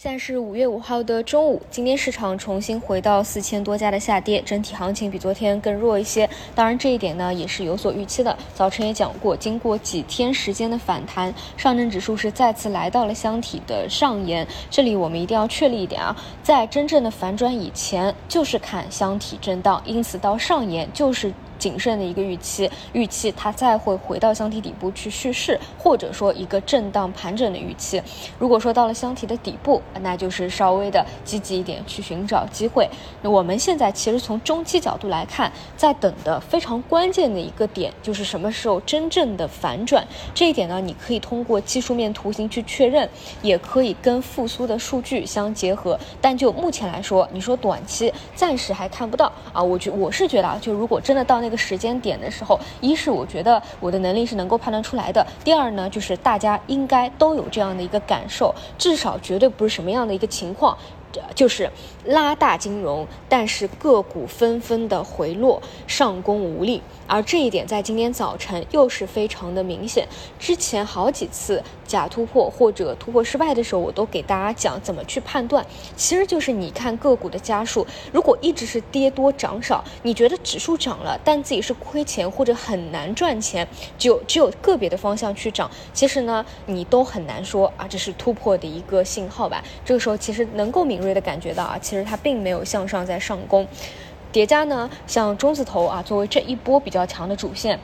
现在是五月五号的中午，今天市场重新回到四千多家的下跌，整体行情比昨天更弱一些。当然，这一点呢也是有所预期的。早晨也讲过，经过几天时间的反弹，上证指数是再次来到了箱体的上沿。这里我们一定要确立一点啊，在真正的反转以前，就是看箱体震荡，因此到上沿就是。谨慎的一个预期，预期它再会回到箱体底部去蓄势，或者说一个震荡盘整的预期。如果说到了箱体的底部，那就是稍微的积极一点去寻找机会。那我们现在其实从中期角度来看，在等的非常关键的一个点，就是什么时候真正的反转。这一点呢，你可以通过技术面图形去确认，也可以跟复苏的数据相结合。但就目前来说，你说短期暂时还看不到啊。我觉我是觉得啊，就如果真的到那。这个时间点的时候，一是我觉得我的能力是能够判断出来的，第二呢，就是大家应该都有这样的一个感受，至少绝对不是什么样的一个情况。就是拉大金融，但是个股纷纷的回落，上攻无力，而这一点在今天早晨又是非常的明显。之前好几次假突破或者突破失败的时候，我都给大家讲怎么去判断，其实就是你看个股的家数，如果一直是跌多涨少，你觉得指数涨了，但自己是亏钱或者很难赚钱，只有只有个别的方向去涨，其实呢，你都很难说啊，这是突破的一个信号吧。这个时候其实能够。敏锐的感觉到啊，其实它并没有向上在上攻，叠加呢，像中字头啊，作为这一波比较强的主线。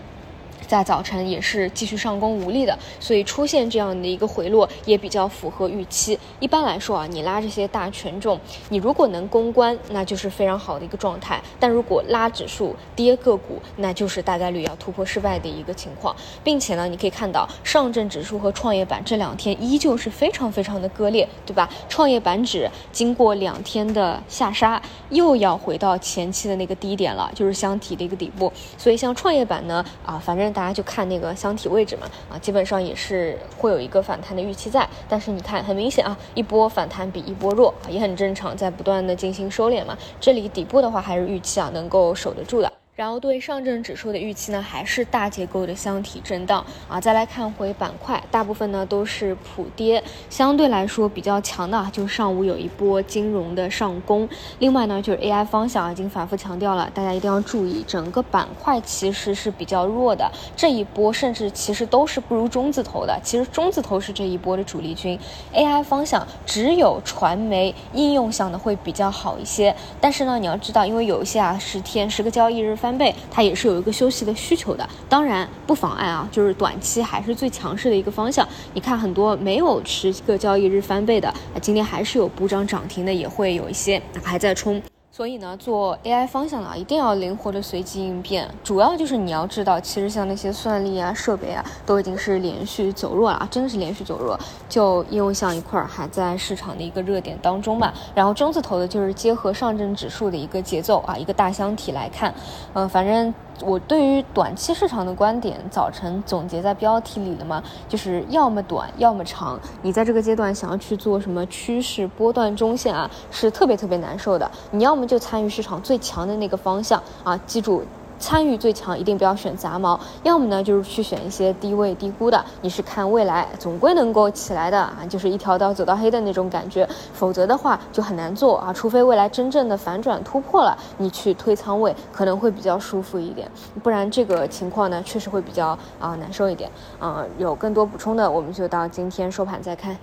在早晨也是继续上攻无力的，所以出现这样的一个回落也比较符合预期。一般来说啊，你拉这些大权重，你如果能攻关，那就是非常好的一个状态。但如果拉指数跌个股，那就是大概率要突破失败的一个情况。并且呢，你可以看到上证指数和创业板这两天依旧是非常非常的割裂，对吧？创业板指经过两天的下杀，又要回到前期的那个低点了，就是箱体的一个底部。所以像创业板呢，啊，反正。大家就看那个箱体位置嘛，啊，基本上也是会有一个反弹的预期在，但是你看很明显啊，一波反弹比一波弱，也很正常，在不断的进行收敛嘛，这里底部的话还是预期啊能够守得住的。然后对上证指数的预期呢，还是大结构的箱体震荡啊。再来看回板块，大部分呢都是普跌，相对来说比较强的，就上午有一波金融的上攻。另外呢，就是 AI 方向已经反复强调了，大家一定要注意，整个板块其实是比较弱的。这一波甚至其实都是不如中字头的，其实中字头是这一波的主力军。AI 方向只有传媒应用向的会比较好一些，但是呢，你要知道，因为有一些啊十天十个交易日。翻倍，它也是有一个休息的需求的，当然不妨碍啊，就是短期还是最强势的一个方向。你看很多没有十个交易日翻倍的，今天还是有补涨涨停的，也会有一些还在冲。所以呢，做 AI 方向的一定要灵活的随机应变。主要就是你要知道，其实像那些算力啊、设备啊，都已经是连续走弱了，真的是连续走弱。就应用项一块儿还在市场的一个热点当中吧。然后中字头的就是结合上证指数的一个节奏啊，一个大箱体来看，嗯，反正。我对于短期市场的观点，早晨总结在标题里了嘛，就是要么短，要么长。你在这个阶段想要去做什么趋势波段中线啊，是特别特别难受的。你要么就参与市场最强的那个方向啊，记住。参与最强，一定不要选杂毛，要么呢就是去选一些低位低估的，你是看未来总归能够起来的啊，就是一条道走到黑的那种感觉，否则的话就很难做啊，除非未来真正的反转突破了，你去推仓位可能会比较舒服一点，不然这个情况呢确实会比较啊难受一点啊。有更多补充的，我们就到今天收盘再看。